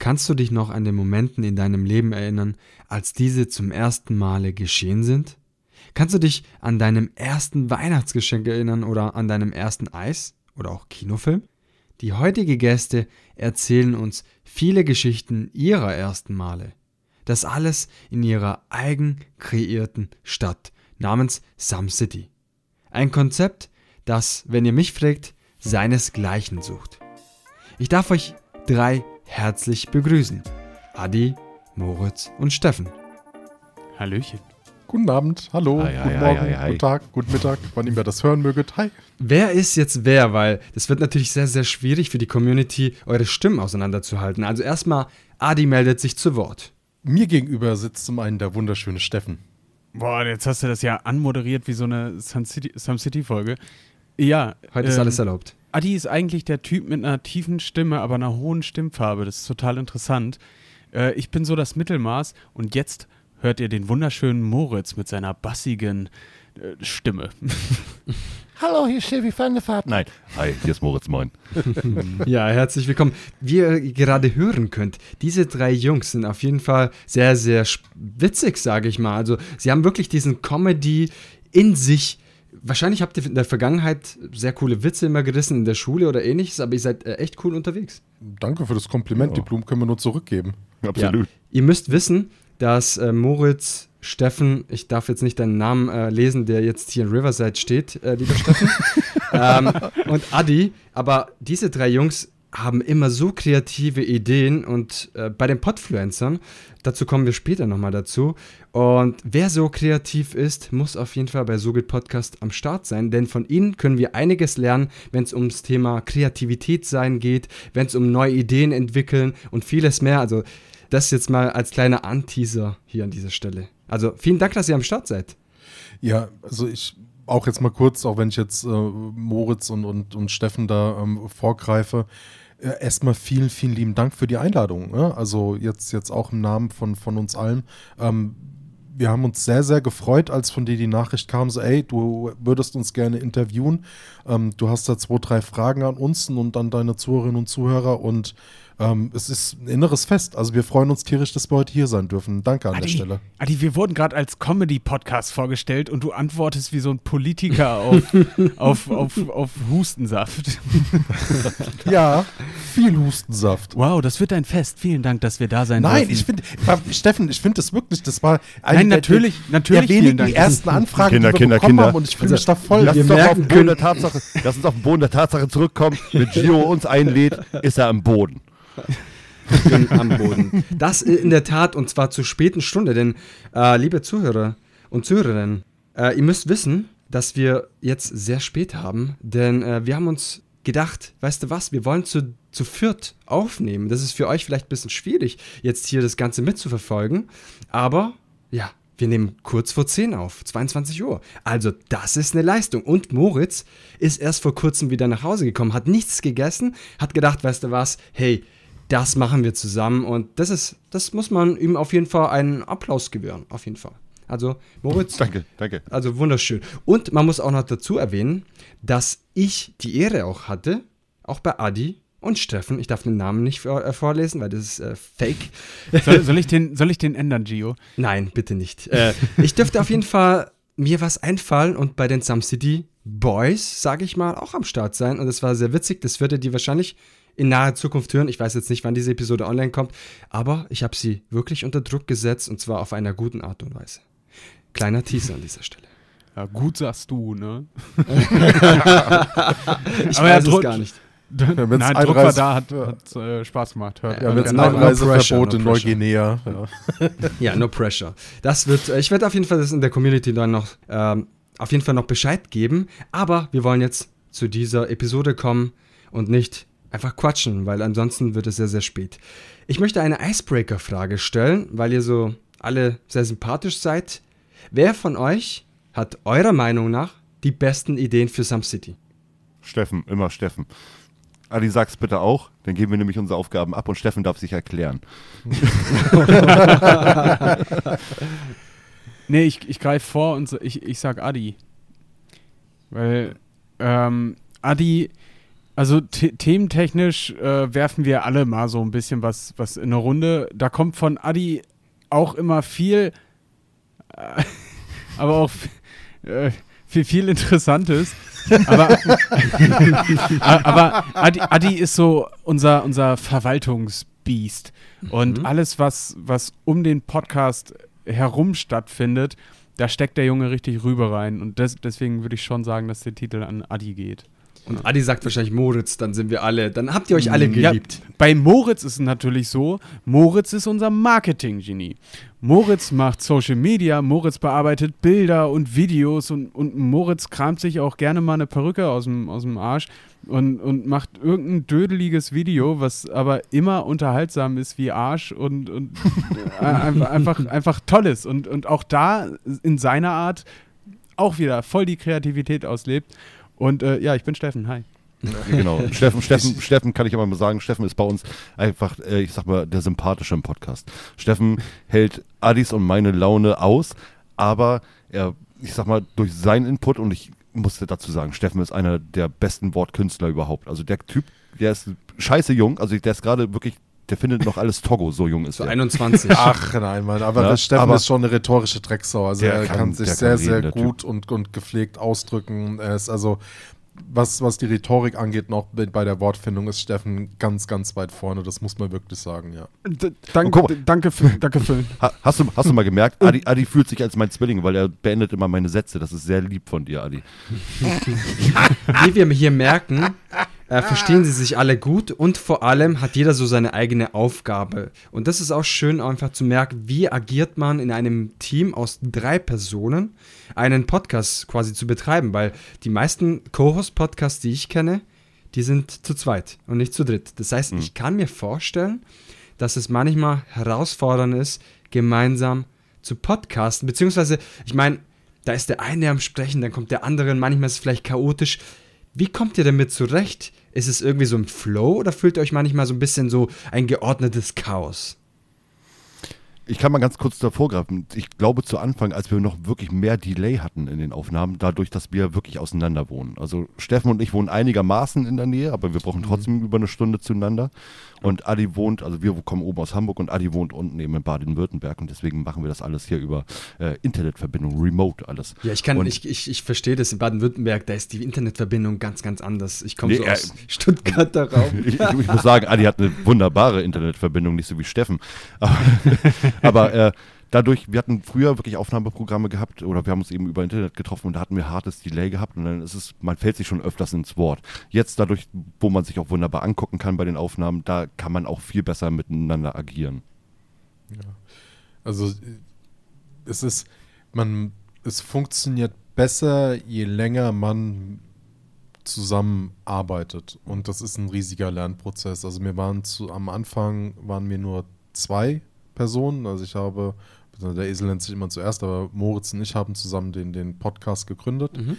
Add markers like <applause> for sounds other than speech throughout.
Kannst du dich noch an den Momenten in deinem Leben erinnern, als diese zum ersten Male geschehen sind? Kannst du dich an deinem ersten Weihnachtsgeschenk erinnern oder an deinem ersten Eis oder auch Kinofilm? Die heutige Gäste erzählen uns viele Geschichten ihrer ersten Male. Das alles in ihrer eigen kreierten Stadt namens Some City. Ein Konzept, das, wenn ihr mich fragt, seinesgleichen sucht. Ich darf euch drei herzlich begrüßen. Adi, Moritz und Steffen. Hallöchen. Guten Abend, hallo, Hi, hi, guten hi, Morgen, hi, hi. guten Tag, guten Mittag, wann immer das hören möget. Hi. Wer ist jetzt wer? Weil das wird natürlich sehr, sehr schwierig für die Community, eure Stimmen auseinanderzuhalten. Also erstmal, Adi meldet sich zu Wort. Mir gegenüber sitzt zum einen der wunderschöne Steffen. Boah, jetzt hast du das ja anmoderiert wie so eine Sun City, Sun City Folge. Ja. Heute ist ähm, alles erlaubt. Adi ist eigentlich der Typ mit einer tiefen Stimme, aber einer hohen Stimmfarbe. Das ist total interessant. Äh, ich bin so das Mittelmaß und jetzt hört ihr den wunderschönen Moritz mit seiner bassigen äh, Stimme. <laughs> Hallo, hier ist Chevy Fahrt. Nein, hi, hier ist Moritz Moin. <laughs> Ja, herzlich willkommen. Wie ihr gerade hören könnt, diese drei Jungs sind auf jeden Fall sehr, sehr witzig, sage ich mal. Also sie haben wirklich diesen Comedy in sich. Wahrscheinlich habt ihr in der Vergangenheit sehr coole Witze immer gerissen in der Schule oder ähnliches, aber ihr seid äh, echt cool unterwegs. Danke für das Kompliment, Ja. die Blumen können wir nur zurückgeben. Absolut. Ihr müsst wissen, dass äh, Moritz, Steffen, ich darf jetzt nicht deinen Namen äh, lesen, der jetzt hier in Riverside steht, äh, lieber Steffen, <laughs> ähm, und Adi, aber diese drei Jungs haben immer so kreative Ideen und äh, bei den Podfluencern, dazu kommen wir später nochmal dazu. Und wer so kreativ ist, muss auf jeden Fall bei Sogit Podcast am Start sein, denn von ihnen können wir einiges lernen, wenn es ums Thema Kreativität sein geht, wenn es um neue Ideen entwickeln und vieles mehr. Also das jetzt mal als kleiner Anteaser hier an dieser Stelle. Also vielen Dank, dass ihr am Start seid. Ja, also ich auch jetzt mal kurz, auch wenn ich jetzt äh, Moritz und, und, und Steffen da ähm, vorgreife, äh, erstmal vielen, vielen lieben Dank für die Einladung. Ne? Also jetzt, jetzt auch im Namen von, von uns allen. Ähm, wir haben uns sehr, sehr gefreut, als von dir die Nachricht kam, so, ey, du würdest uns gerne interviewen. Ähm, du hast da zwei, drei Fragen an uns und an deine Zuhörerinnen und Zuhörer und ähm, es ist ein inneres Fest. Also wir freuen uns tierisch, dass wir heute hier sein dürfen. Danke an der Adi, Stelle. Adi, wir wurden gerade als Comedy-Podcast vorgestellt und du antwortest wie so ein Politiker auf, <laughs> auf, auf, auf Hustensaft. <laughs> Ja, viel Hustensaft. Wow, das wird ein Fest. Vielen Dank, dass wir da sein Nein, dürfen. ich finde, Steffen, ich finde das wirklich, das war eine Nein, der- natürlich, der, natürlich, der wenigen Dank. ersten Anfragen, Kinder, die wir Kinder, bekommen Kinder. haben und ich fühle mich Also, da voll. Lass wir uns, doch auf den Boden der Tatsache, lass uns auf den Boden der Tatsache zurückkommen. Wenn Gio uns einlädt, ist er am Boden. Am Boden. Das in der Tat und zwar zur späten Stunde, denn äh, liebe Zuhörer und Zuhörerinnen, äh, ihr müsst wissen, dass wir jetzt sehr spät haben, denn äh, wir haben uns gedacht, weißt du was, wir wollen zu, zu viert aufnehmen. Das ist für euch vielleicht ein bisschen schwierig, jetzt hier das Ganze mitzuverfolgen, aber ja, wir nehmen kurz vor 10 auf, 22 Uhr. Also das ist eine Leistung. Und Moritz ist erst vor kurzem wieder nach Hause gekommen, hat nichts gegessen, hat gedacht, weißt du was, hey, das machen wir zusammen und das ist, das muss man ihm auf jeden Fall einen Applaus gewähren, auf jeden Fall. Also Moritz, Danke, danke. also wunderschön. Und man muss auch noch dazu erwähnen, dass ich die Ehre auch hatte, auch bei Adi und Steffen, ich darf den Namen nicht äh, vorlesen, weil das ist äh, fake. Soll, soll, ich den, soll ich den ändern, Gio? Nein, bitte nicht. Äh, ich dürfte auf jeden Fall mir was einfallen und bei den Some City Boys, sage ich mal, auch am Start sein. Und das war sehr witzig. Das werdet ihr wahrscheinlich in naher Zukunft hören. Ich weiß jetzt nicht, wann diese Episode online kommt, aber ich habe sie wirklich unter Druck gesetzt und zwar auf einer guten Art und Weise. Kleiner Teaser an dieser Stelle. <laughs> Ja, gut sagst du, ne? <laughs> Ich Aber ja, weiß es Druck- gar nicht. wenn's Nein, Druck war da, hat, hat äh, Spaß gemacht. Hört, Ja, wenn es Einreiseverbot in. Neuguinea. Ja. <laughs> Ja, no pressure. Das wird, äh, ich werde auf jeden Fall das in der Community dann noch, ähm, auf jeden Fall noch Bescheid geben. Aber wir wollen jetzt zu dieser Episode kommen und nicht einfach quatschen, weil ansonsten wird es sehr, sehr spät. Ich möchte eine Icebreaker-Frage stellen, weil ihr so alle sehr sympathisch seid. Wer von euch hat eurer Meinung nach die besten Ideen für Some City? Steffen, immer Steffen. Adi, sag's bitte auch, dann geben wir nämlich unsere Aufgaben ab und Steffen darf sich erklären. <laughs> Nee, ich, ich greife vor und so, ich, ich sag Adi. Weil, ähm, Adi, Also the thementechnisch äh, werfen wir alle mal so ein bisschen was, was in eine Runde. Da kommt von Adi auch immer viel, äh, <laughs> aber auch äh, viel, viel Interessantes. aber, <laughs> aber Adi, Adi, ist so unser, unser Verwaltungsbiest. Und mhm. alles, was, was um den Podcast herum stattfindet, da steckt der Junge richtig rüber rein. Und des, deswegen würde ich schon sagen, dass der Titel an Adi geht. Und Adi sagt wahrscheinlich Moritz, dann sind wir alle, dann habt ihr euch alle geliebt. Ja, bei Moritz ist es natürlich so, Moritz ist unser Marketing-Genie. Moritz macht Social Media, Moritz bearbeitet Bilder und Videos und, und Moritz kramt sich auch gerne mal eine Perücke aus dem, aus dem Arsch und, und macht irgendein dödeliges Video, was aber immer unterhaltsam ist wie Arsch und, und <laughs> äh, einfach, einfach, einfach toll ist und, und auch da in seiner Art auch wieder voll die Kreativität auslebt. Und äh, ja, ich bin Steffen. Hi. <laughs> Genau. Steffen, Steffen, Steffen kann ich aber mal sagen, Steffen ist bei uns einfach, äh, ich sag mal, der sympathische im Podcast. Steffen hält Adis und meine Laune aus, aber er, ich sag mal, durch seinen Input und ich musste dazu sagen, Steffen ist einer der besten Wortkünstler überhaupt. Also der Typ, der ist scheiße jung, also der ist gerade wirklich der findet noch alles Togo, so jung ist er. 21. <laughs> Ach nein, Mann, aber ja, Steffen aber ist schon eine rhetorische Drecksau. Also er kann, kann sich sehr, kann reden, sehr gut und, und gepflegt ausdrücken. Er ist also, was, was die Rhetorik angeht, noch bei der Wortfindung ist Steffen ganz, ganz weit vorne. Das muss man wirklich sagen, ja. D danke, danke, Phil, danke, Phil. hast, du, hast du mal gemerkt, Adi, Adi fühlt sich als mein Zwilling, weil er beendet immer meine Sätze. Das ist sehr lieb von dir, Adi. Wie wir hier merken, äh, verstehen sie sich alle gut und vor allem hat jeder so seine eigene Aufgabe. Und das ist auch schön, einfach zu merken, wie agiert man in einem Team aus drei Personen, einen Podcast quasi zu betreiben, weil die meisten Co-Host-Podcasts, die ich kenne, die sind zu zweit und nicht zu dritt. Das heißt, mhm. ich kann mir vorstellen, dass es manchmal herausfordernd ist, gemeinsam zu podcasten, beziehungsweise, ich meine, da ist der eine am Sprechen, dann kommt der andere, und manchmal ist es vielleicht chaotisch. Wie kommt ihr damit zurecht? Ist es irgendwie so ein Flow oder fühlt ihr euch manchmal so ein bisschen so ein geordnetes Chaos? Ich kann mal ganz kurz davor greifen. Ich glaube zu Anfang, als wir noch wirklich mehr Delay hatten in den Aufnahmen, dadurch, dass wir wirklich auseinander wohnen. Also Steffen und ich wohnen einigermaßen in der Nähe, aber wir brauchen mhm. trotzdem mhm. über eine Stunde zueinander. Und Adi wohnt, also wir kommen oben aus Hamburg und Adi wohnt unten eben in Baden-Württemberg und deswegen machen wir das alles hier über äh, Internetverbindung, remote alles. Ja, ich kann, und ich, ich, ich verstehe das in Baden-Württemberg, da ist die Internetverbindung ganz, ganz anders. Ich komme nee, so äh, aus Stuttgarter Raum. <laughs> ich, ich, muss sagen, Adi hat eine wunderbare Internetverbindung, nicht so wie Steffen. Aber, <laughs> <laughs> aber äh, dadurch, wir hatten früher wirklich Aufnahmeprogramme gehabt oder wir haben uns eben über Internet getroffen und da hatten wir hartes Delay gehabt und dann ist es, man fällt sich schon öfters ins Wort. Jetzt dadurch, wo man sich auch wunderbar angucken kann bei den Aufnahmen, da kann man auch viel besser miteinander agieren. Ja. Also es ist, man, es funktioniert besser, je länger man zusammenarbeitet. Und das ist ein riesiger Lernprozess. Also wir waren zu, am Anfang waren wir nur zwei Personen. Also ich habe der Esel nennt sich immer zuerst, aber Moritz und ich haben zusammen den, den Podcast gegründet. Mhm.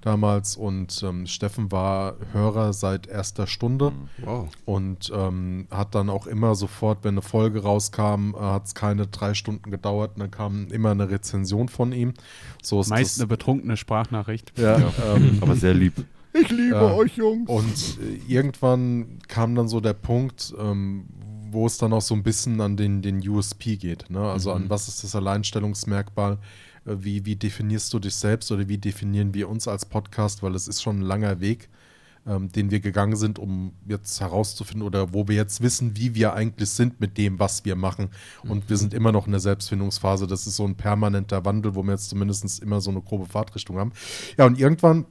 Damals und ähm, Steffen war Hörer seit erster Stunde mhm. wow. und ähm, hat dann auch immer sofort, wenn eine Folge rauskam, äh, hat es keine drei Stunden gedauert und dann kam immer eine Rezension von ihm. So ist Meist das, eine betrunkene Sprachnachricht. Ja, ja. Ähm, <laughs> aber sehr lieb. Ich liebe äh, euch, Jungs. Und äh, irgendwann kam dann so der Punkt, ähm, wo es dann auch so ein bisschen an den, den USP geht. Ne? Also mhm. an was ist das Alleinstellungsmerkmal? Äh, wie, wie definierst du dich selbst oder wie definieren wir uns als Podcast? Weil es ist schon ein langer Weg, ähm, den wir gegangen sind, um jetzt herauszufinden oder wo wir jetzt wissen, wie wir eigentlich sind mit dem, was wir machen. Und mhm. wir sind immer noch in der Selbstfindungsphase. Das ist so ein permanenter Wandel, wo wir jetzt zumindest immer so eine grobe Fahrtrichtung haben. Ja, und irgendwann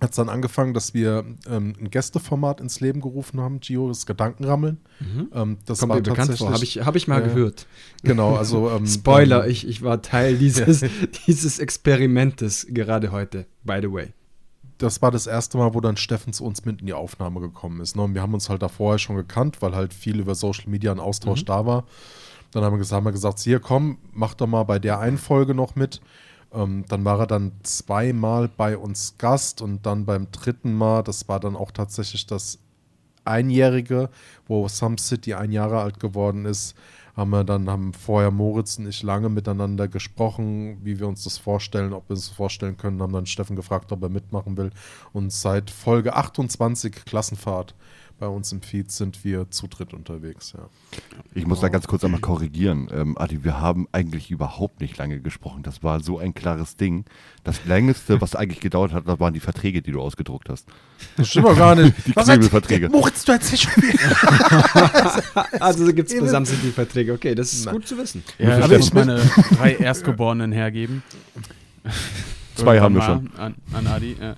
hat es dann angefangen, dass wir ähm, ein Gästeformat ins Leben gerufen haben, Gio, das Gedankenrammeln. Mhm. Ähm, das Kommt war mir bekannt vor, habe ich, hab ich mal äh, gehört. Genau, also <laughs> ähm, Spoiler, ähm, ich, ich war Teil dieses, <laughs> dieses Experimentes gerade heute, by the way. Das war das erste Mal, wo dann Steffen zu uns mit in die Aufnahme gekommen ist. Ne? Und wir haben uns halt da vorher schon gekannt, weil halt viel über Social Media ein Austausch mhm. da war. Dann haben wir gesagt, haben wir gesagt, hier komm, mach doch mal bei der einen Folge noch mit. Ähm, dann war er dann zweimal bei uns Gast und dann beim dritten Mal, das war dann auch tatsächlich das Einjährige, wo Some City ein Jahre alt geworden ist, haben wir dann, haben vorher Moritz und ich lange miteinander gesprochen, wie wir uns das vorstellen, ob wir uns das vorstellen können, haben dann Steffen gefragt, ob er mitmachen will. Und seit Folge 28 Klassenfahrt bei uns im Feed sind wir zu dritt unterwegs, ja. Ich muss da ganz kurz einmal korrigieren. Ähm, Adi, wir haben eigentlich überhaupt nicht lange gesprochen. Das war so ein klares Ding. Das längste, was eigentlich gedauert hat, das waren die Verträge, die du ausgedruckt hast. Das stimmt doch gar nicht. <laughs> Die Knebelverträge. Moritz, du erzählst schon wieder. <laughs> Also gibt es zusammen sind die Verträge. Okay, das ist Nein. gut zu wissen. Ja, ich muss ich- meine drei Erstgeborenen hergeben. <laughs> Zwei haben wir mal An, an Adi. Ja.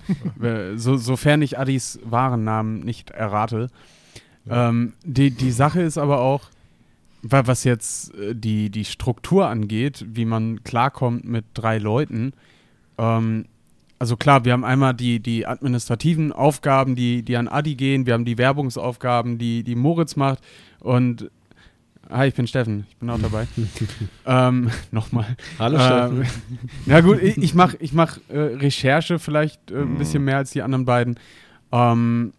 <laughs> so, sofern ich Adis wahren Namen nicht errate. Ähm, die, die Sache ist aber auch, wa- was jetzt äh, die, die Struktur angeht, wie man klarkommt mit drei Leuten. Ähm, also klar, wir haben einmal die, die administrativen Aufgaben, die, die an Adi gehen. Wir haben die Werbungsaufgaben, die, die Moritz macht. Und hi, ich bin Steffen, ich bin auch dabei. <laughs> ähm, Nochmal. Hallo Ähm, ja <laughs> gut, ich, ich mache ich mach, äh, Recherche vielleicht äh, ein bisschen mehr als die anderen beiden. Ähm,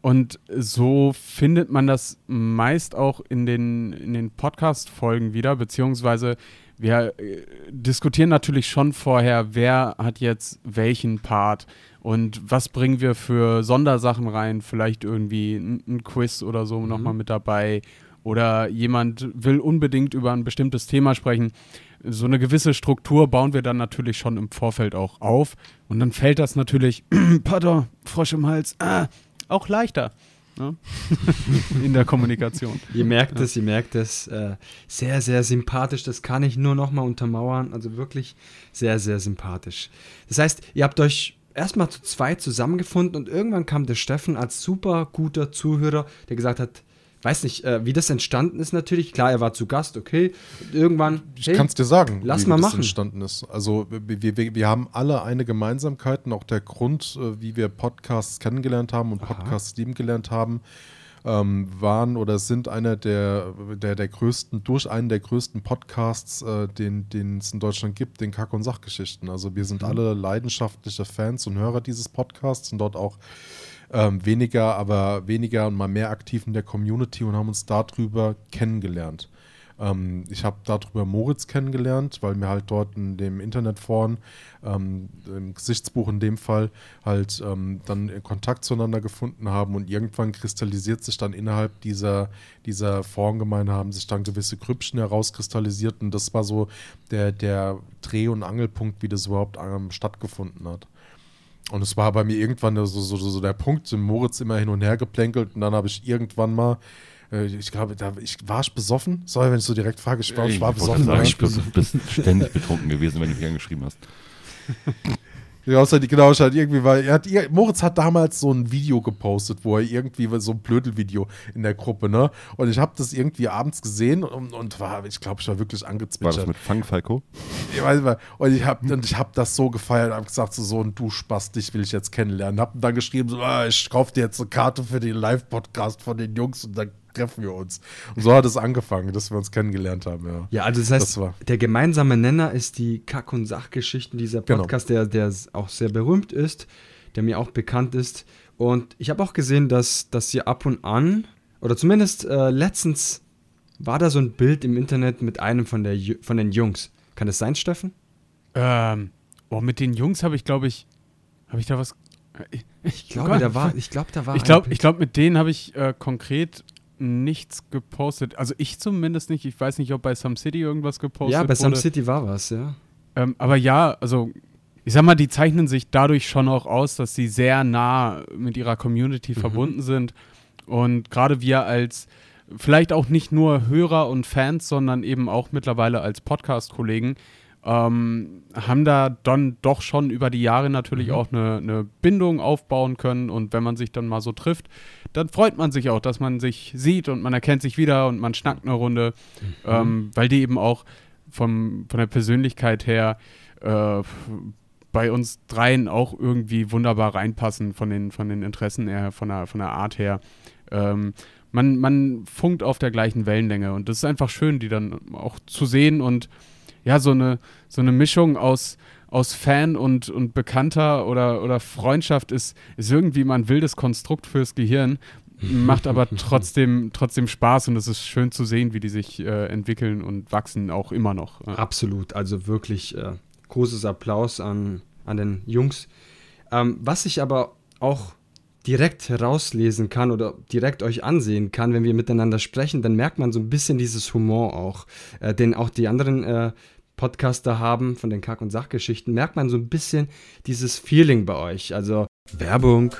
und so findet man das meist auch in den, in den Podcast-Folgen wieder, beziehungsweise wir äh, diskutieren natürlich schon vorher, wer hat jetzt welchen Part und was bringen wir für Sondersachen rein, vielleicht irgendwie ein, ein Quiz oder so nochmal mit dabei oder jemand will unbedingt über ein bestimmtes Thema sprechen. So eine gewisse Struktur bauen wir dann natürlich schon im Vorfeld auch auf und dann fällt das natürlich, <clears throat> pardon, Frosch im Hals, ah, auch leichter ne? <laughs> in der Kommunikation. Ihr merkt es, ihr merkt es. Äh, sehr, sehr sympathisch. Das kann ich nur noch mal untermauern. Also wirklich sehr, sehr sympathisch. Das heißt, ihr habt euch erstmal zu zweit zusammengefunden und irgendwann kam der Steffen als super guter Zuhörer, der gesagt hat, weiß nicht, äh, wie das entstanden ist natürlich. Klar, er war zu Gast, okay. Und irgendwann, Ich kann es dir sagen, lass wie mal das machen. entstanden ist. Also wir, wir, wir haben alle eine Gemeinsamkeit und auch der Grund, äh, wie wir Podcasts kennengelernt haben und Aha. Podcasts lieben gelernt haben, ähm, waren oder sind einer der, der, der größten, durch einen der größten Podcasts, äh, den den es in Deutschland gibt, den Kack- und Sachgeschichten. Also wir sind Mhm. alle leidenschaftliche Fans und Hörer dieses Podcasts und dort auch ähm, weniger, aber weniger und mal mehr aktiv in der Community und haben uns darüber kennengelernt. Ähm, ich habe darüber Moritz kennengelernt, weil wir halt dort in dem Internetforen, ähm, im Gesichtsbuch in dem Fall, halt ähm, dann Kontakt zueinander gefunden haben und irgendwann kristallisiert sich dann innerhalb dieser, dieser Forengemeinde haben sich dann gewisse Grüppchen herauskristallisiert und das war so der, der Dreh- und Angelpunkt, wie das überhaupt ähm, stattgefunden hat. Und es war bei mir irgendwann so, so, so der Punkt, im Moritz immer hin und her geplänkelt und dann habe ich irgendwann mal, äh, ich glaube, da ich, war ich besoffen? Sorry, wenn ich so direkt frage, ich war, ich war besoffen. sagen, ne? du bist ständig betrunken gewesen, wenn du mich angeschrieben hast. <laughs> Ja, außer die genau, halt irgendwie, weil er hat, Moritz hat damals so ein Video gepostet, wo er irgendwie so ein Blödelvideo in der Gruppe, ne? Und ich habe das irgendwie abends gesehen und, und war, ich glaube, ich war wirklich War angezwitschert. das mit Fang Falco? Ich weiß nicht, und ich habe und ich hab das so gefeiert, habe gesagt, so, so ein du Spast, dich will ich jetzt kennenlernen. Hab dann geschrieben, so, ah, ich kaufe dir jetzt eine Karte für den Live-Podcast von den Jungs und dann treffen wir uns. Und so hat es angefangen, dass wir uns kennengelernt haben, ja. Ja, also das heißt, Das war- der gemeinsame Nenner ist die Kack- und Sachgeschichten, dieser Genau. Podcast, der, der auch sehr berühmt ist, der mir auch bekannt ist. Und ich habe auch gesehen, dass, dass ihr ab und an, oder zumindest äh, letztens, war da so ein Bild im Internet mit einem von, der, von den Jungs. Kann das sein, Steffen? Ähm, oh, mit den Jungs habe ich, glaube ich, habe ich da was. Ich, Ich glaube, da war, ich glaube, da war Ich glaube, ich glaub, mit denen habe ich äh, konkret nichts gepostet. Also ich zumindest nicht. Ich weiß nicht, ob bei Some City irgendwas gepostet Ja, bei wurde. Some City war was, ja. Ähm, aber ja, also ich sag mal, die zeichnen sich dadurch schon auch aus, dass sie sehr nah mit ihrer Community Mhm. verbunden sind. Und gerade wir als vielleicht auch nicht nur Hörer und Fans, sondern eben auch mittlerweile als Podcast-Kollegen, ähm, haben da dann doch schon über die Jahre natürlich auch eine, eine Bindung aufbauen können. Und wenn man sich dann mal so trifft, dann freut man sich auch, dass man sich sieht und man erkennt sich wieder und man schnackt eine Runde, ähm, weil die eben auch vom, von der Persönlichkeit her äh, bei uns dreien auch irgendwie wunderbar reinpassen von den, von den Interessen her, von der, von der Art her. Ähm, man, man funkt auf der gleichen Wellenlänge und das ist einfach schön, die dann auch zu sehen und ja, so eine, so eine Mischung aus, aus Fan und, und Bekannter oder, oder Freundschaft ist, ist irgendwie mal ein wildes Konstrukt fürs Gehirn. macht aber <laughs> trotzdem, trotzdem Spaß und es ist schön zu sehen, wie die sich äh, entwickeln und wachsen, auch immer noch. Absolut, also wirklich äh, großes Applaus an, an den Jungs. Ähm, was ich aber auch direkt herauslesen kann oder direkt euch ansehen kann, wenn wir miteinander sprechen, dann merkt man so ein bisschen dieses Humor auch, äh, den auch die anderen äh, Podcaster haben von den Kack- und Sachgeschichten, merkt man so ein bisschen dieses Feeling bei euch. Also Werbung.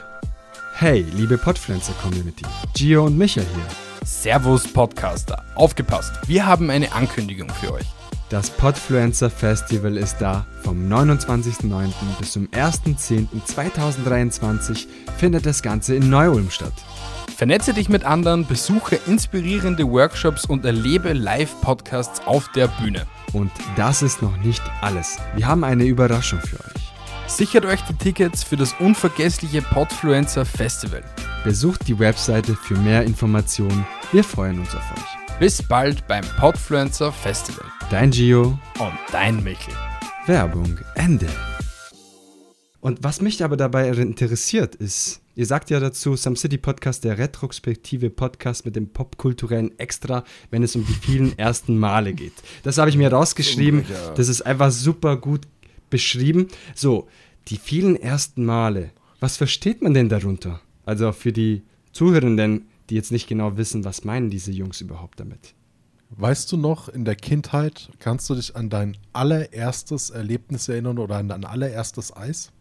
Hey, liebe Podpflanzer-Community, Gio und Micha hier. Servus Podcaster, aufgepasst, wir haben eine Ankündigung für euch. Das Podfluencer Festival ist da. Vom 29.09. bis zum 1.10.2023 findet das Ganze in Neu-Ulm statt. Vernetze dich mit anderen, besuche inspirierende Workshops und erlebe Live-Podcasts auf der Bühne. Und das ist noch nicht alles. Wir haben eine Überraschung für euch. Sichert euch die Tickets für das unvergessliche Podfluencer Festival. Besucht die Webseite für mehr Informationen. Wir freuen uns auf euch. Bis bald beim Podfluencer Festival. Dein Gio Und dein Michel. Werbung Ende. Und was mich aber dabei interessiert ist, ihr sagt ja dazu, Some City Podcast, der retrospektive Podcast mit dem popkulturellen Extra, wenn es um die vielen <laughs> ersten Male geht. Das habe ich mir rausgeschrieben. Das ist einfach super gut beschrieben. So, die vielen ersten Male. Was versteht man denn darunter? Also für die Zuhörenden, die jetzt nicht genau wissen, was meinen diese Jungs überhaupt damit? Weißt du noch, in der Kindheit kannst du dich an dein allererstes Erlebnis erinnern oder an dein allererstes Eis?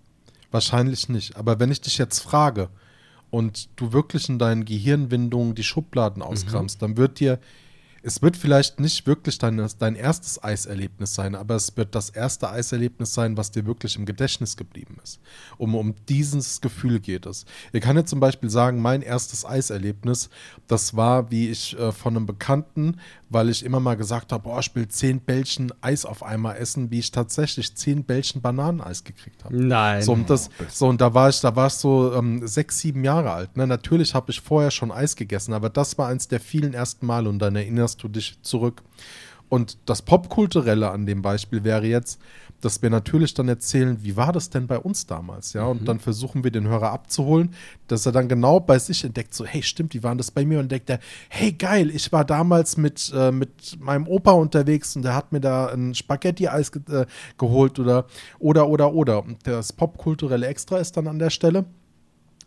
Wahrscheinlich nicht. Aber wenn ich dich jetzt frage und du wirklich in deinen Gehirnwindungen die Schubladen auskramst, dann wird dir, es wird vielleicht nicht wirklich dein, dein erstes Eiserlebnis sein, aber es wird das erste Eiserlebnis sein, was dir wirklich im Gedächtnis geblieben ist. Um, um dieses Gefühl geht es. Ich kann jetzt zum Beispiel sagen, mein erstes Eiserlebnis, das war, wie ich äh, von einem Bekannten, weil ich immer mal gesagt habe, boah, ich will zehn Bällchen Eis auf einmal essen, wie ich tatsächlich zehn Bällchen Bananeneis gekriegt habe. Nein. So, und das, so, und da war ich, da war ich so ähm, sechs, sieben Jahre alt. Ne? Natürlich habe ich vorher schon Eis gegessen, aber das war eins der vielen ersten Male und dann erinnerst du dich zurück. Und das Popkulturelle an dem Beispiel wäre jetzt, dass wir natürlich dann erzählen, wie war das denn bei uns damals, ja? Und dann versuchen wir den Hörer abzuholen, dass er dann genau bei sich entdeckt, so, hey, stimmt, wie waren das bei mir? Und entdeckt er, hey, geil, ich war damals mit, äh, mit meinem Opa unterwegs und der hat mir da ein Spaghetti-Eis ge äh, geholt oder, oder, oder, oder. Und das popkulturelle Extra ist dann an der Stelle.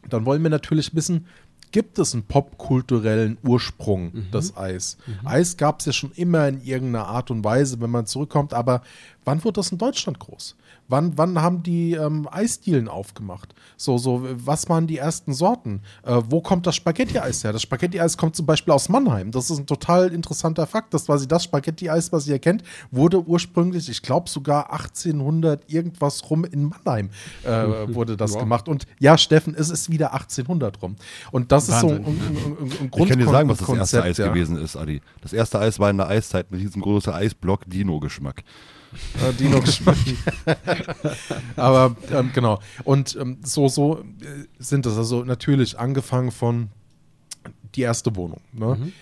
Dann wollen wir natürlich wissen, gibt es einen popkulturellen Ursprung, das Eis? Eis gab es ja schon immer in irgendeiner Art und Weise, wenn man zurückkommt, aber wann wurde das in Deutschland groß? Wann, wann haben die ähm, Eisdielen aufgemacht? So, so, was waren die ersten Sorten? Äh, wo kommt das Spaghetti-Eis her? Das Spaghetti-Eis kommt zum Beispiel aus Mannheim. Das ist ein total interessanter Fakt. Das quasi das Spaghetti-Eis, was ihr kennt, wurde ursprünglich, ich glaube sogar 1800 irgendwas rum in Mannheim äh, <laughs> wurde das Wow. gemacht. Und ja, Steffen, es ist wieder 1800 rum. Und das Wahnsinn. ist so ein, ein, ein, ein Ich kann dir sagen, was das erste Grundkonzept, Eis ja. gewesen ist, Adi. Das erste Eis war in der Eiszeit mit diesem großen Eisblock Dino-Geschmack. Äh, Dino geschmeckt. <laughs> Aber ähm, genau. Und ähm, so, so äh, sind das. Also natürlich angefangen von die erste Wohnung. Ne? D-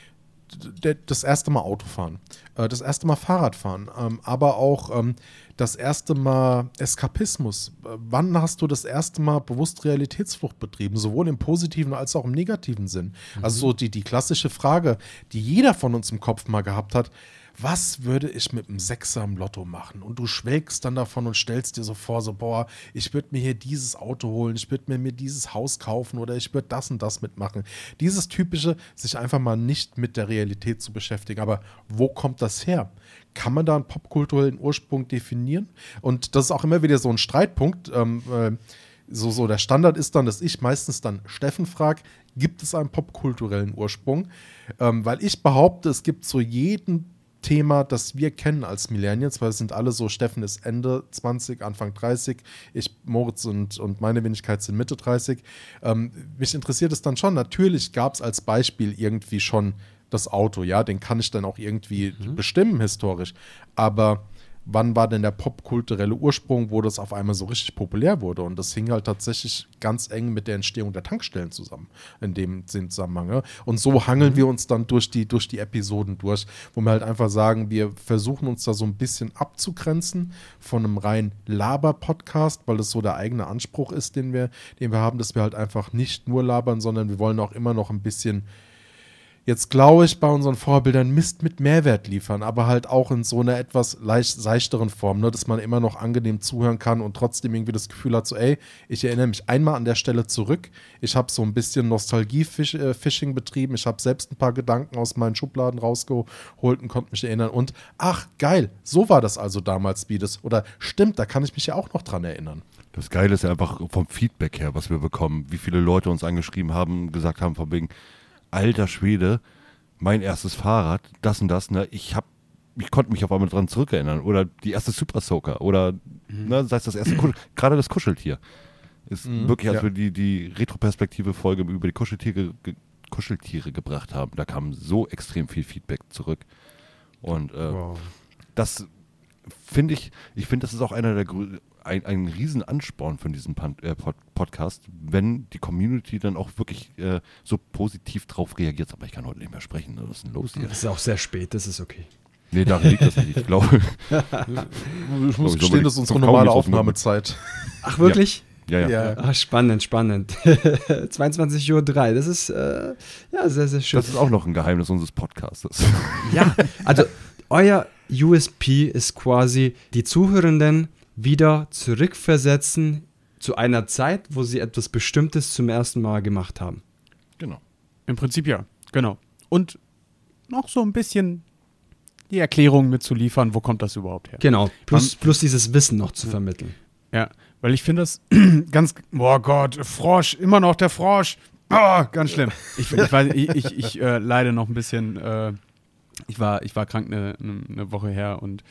Das erste Mal Autofahren. Äh, Das erste Mal Fahrradfahren. Ähm, Aber auch ähm, das erste Mal Eskapismus. Äh, Wann hast du das erste Mal bewusst Realitätsflucht betrieben? Sowohl im positiven als auch im negativen Sinn. Also so die, die klassische Frage, die jeder von uns im Kopf mal gehabt hat. Was würde ich mit einem Sechser im Lotto machen? Und du schwelgst dann davon und stellst dir so vor, so, boah, ich würde mir hier dieses Auto holen, ich würde mir, mir dieses Haus kaufen oder ich würde das und das mitmachen. Dieses typische, sich einfach mal nicht mit der Realität zu beschäftigen. Aber wo kommt das her? Kann man da einen popkulturellen Ursprung definieren? Und das ist auch immer wieder so ein Streitpunkt. Ähm, äh, so, so der Standard ist dann, dass ich meistens dann Steffen frage, gibt es einen popkulturellen Ursprung? Ähm, weil ich behaupte, es gibt zu jedem Thema, das wir kennen als Millennials, weil es sind alle so, Steffen ist Ende 20, Anfang 30, ich, Moritz und, und meine Wenigkeit sind Mitte 30. Ähm, mich interessiert es dann schon, natürlich gab es als Beispiel irgendwie schon das Auto, ja, den kann ich dann auch irgendwie bestimmen historisch, aber wann war denn der popkulturelle Ursprung, wo das auf einmal so richtig populär wurde. Und das hing halt tatsächlich ganz eng mit der Entstehung der Tankstellen zusammen, in dem Zusammenhang. Ja. Und so hangeln Mhm. wir uns dann durch die, durch die Episoden durch, wo wir halt einfach sagen, wir versuchen uns da so ein bisschen abzugrenzen von einem rein Laber-Podcast, weil das so der eigene Anspruch ist, den wir, den wir haben, dass wir halt einfach nicht nur labern, sondern wir wollen auch immer noch ein bisschen jetzt glaube ich bei unseren Vorbildern Mist mit Mehrwert liefern, aber halt auch in so einer etwas leicht seichteren Form, ne, dass man immer noch angenehm zuhören kann und trotzdem irgendwie das Gefühl hat, so ey, ich erinnere mich einmal an der Stelle zurück, ich habe so ein bisschen Nostalgie-Fishing betrieben, ich habe selbst ein paar Gedanken aus meinen Schubladen rausgeholt und konnte mich erinnern. Und ach geil, so war das also damals, Speedes oder stimmt, da kann ich mich ja auch noch dran erinnern. Das Geile ist ja einfach vom Feedback her, was wir bekommen, wie viele Leute uns angeschrieben haben, gesagt haben, von wegen, alter Schwede, mein erstes Fahrrad, das und das, ne, ich hab, ich konnte mich auf einmal dran zurückerinnern. Oder die erste Super Soaker oder ne, sei es das erste Kuschel, gerade das Kuscheltier. Ist wirklich, als ja. wir die, die Retroperspektive-Folge über die Kuscheltiere, ge, Kuscheltiere gebracht haben, da kam so extrem viel Feedback zurück. Und äh, das finde ich, ich finde, das ist auch einer der ein, ein Riesenansporn von diesem Pan äh, Pod Podcast, wenn die Community dann auch wirklich äh, so positiv drauf reagiert. Aber ich kann heute nicht mehr sprechen. Ne? Was ist denn los hier? Das ist auch sehr spät, das ist okay. Nee, daran liegt das nicht. Ich glaube. <laughs> Ich muss gestehen, das ist unsere normale. Aufnahmezeit. Ach, wirklich? Ja, ja. Ja. Ah, spannend, spannend. <laughs> 22.03 Uhr, das ist äh, ja sehr, sehr schön. Das ist auch noch ein Geheimnis unseres Podcastes. Ja, also <laughs> euer USP ist quasi die Zuhörenden wieder zurückversetzen zu einer Zeit, wo sie etwas Bestimmtes zum ersten Mal gemacht haben. genau. Im Prinzip ja, genau. Und noch so ein bisschen die Erklärung mitzuliefern, wo kommt das überhaupt her? Genau, plus, plus dieses Wissen noch zu vermitteln. Ja, weil ich finde das <clears throat> ganz, oh Gott, Frosch, immer noch der Frosch. Oh, ganz schlimm. Ich, ich, weiß, ich, ich, ich äh, leide noch ein bisschen. Äh, ich, war, ich war krank eine, eine Woche her und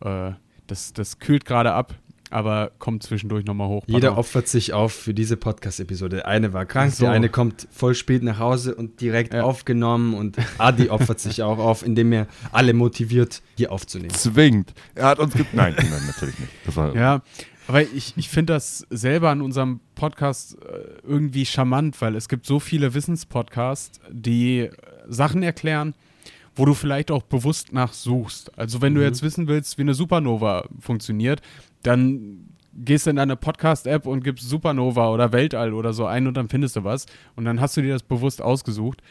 äh, das, das kühlt gerade ab, aber kommt zwischendurch nochmal hoch. Jeder Pardon. opfert sich auf für diese Podcast-Episode. Der eine war krank, So. der eine kommt voll spät nach Hause und direkt Ja. aufgenommen und Adi opfert sich auch auf, indem er alle motiviert, hier aufzunehmen. Zwingt. Er hat uns ge Nein, nein, natürlich nicht. Das war, Ja, aber ich, ich finde das selber an unserem Podcast äh, irgendwie charmant, weil es gibt so viele Wissenspodcasts, die äh, Sachen erklären, wo du vielleicht auch bewusst nachsuchst. Also wenn du jetzt wissen willst, wie eine Supernova funktioniert, dann gehst du in deine Podcast-App und gibst Supernova oder Weltall oder so ein und dann findest du was und dann hast du dir das bewusst ausgesucht.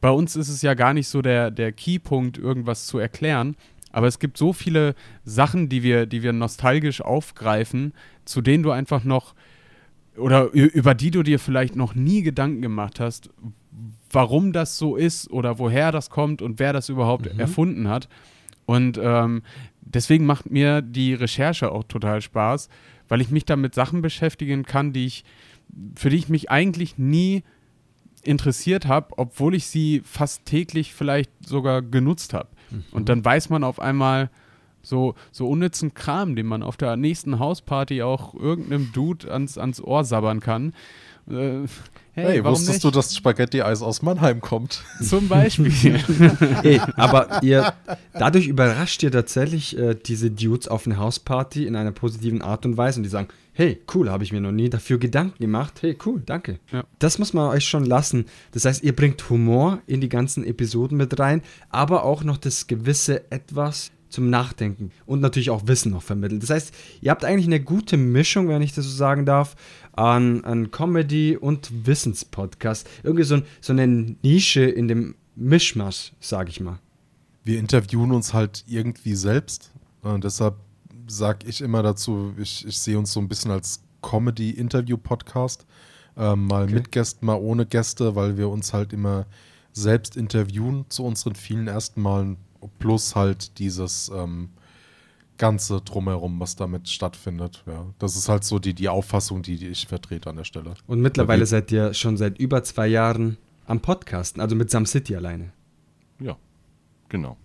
Bei uns ist es ja gar nicht so der, der Keypunkt, irgendwas zu erklären, aber es gibt so viele Sachen, die wir, die wir nostalgisch aufgreifen, zu denen du einfach noch oder über die du dir vielleicht noch nie Gedanken gemacht hast, warum das so ist oder woher das kommt und wer das überhaupt erfunden hat. Und ähm, deswegen macht mir die Recherche auch total Spaß, weil ich mich da mit Sachen beschäftigen kann, die ich, für die ich mich eigentlich nie interessiert habe, obwohl ich sie fast täglich vielleicht sogar genutzt habe. Und dann weiß man auf einmal so, so unnützen Kram, den man auf der nächsten Hausparty auch irgendeinem Dude ans, ans Ohr sabbern kann. Äh, hey, Hey, warum wusstest nicht? du, dass Spaghetti-Eis aus Mannheim kommt? <laughs> Zum Beispiel. <laughs> Ey, aber ihr, dadurch überrascht ihr tatsächlich äh, diese Dudes auf eine Hausparty in einer positiven Art und Weise und die sagen, hey, cool, habe ich mir noch nie dafür Gedanken gemacht. Hey, cool, danke. Ja. Das muss man euch schon lassen. Das heißt, ihr bringt Humor in die ganzen Episoden mit rein, aber auch noch das gewisse Etwas zum Nachdenken und natürlich auch Wissen noch vermittelt. Das heißt, ihr habt eigentlich eine gute Mischung, wenn ich das so sagen darf, an, an Comedy und Wissenspodcast. Irgendwie so, ein- so eine Nische in dem Mischmasch, sage ich mal. wir interviewen uns halt irgendwie selbst. Und deshalb sage ich immer dazu, ich, ich sehe uns so ein bisschen als Comedy-Interview-Podcast. Ähm, mal Okay. mit Gästen, mal ohne Gäste, weil wir uns halt immer selbst interviewen zu unseren vielen ersten Malen. Plus halt dieses ähm, Ganze drumherum, was damit stattfindet. Ja, das ist halt so die, die Auffassung, die, die ich vertrete an der Stelle. Und mittlerweile seid ihr schon seit über zwei Jahren am Podcasten, also mit Sam City alleine. Ja, genau.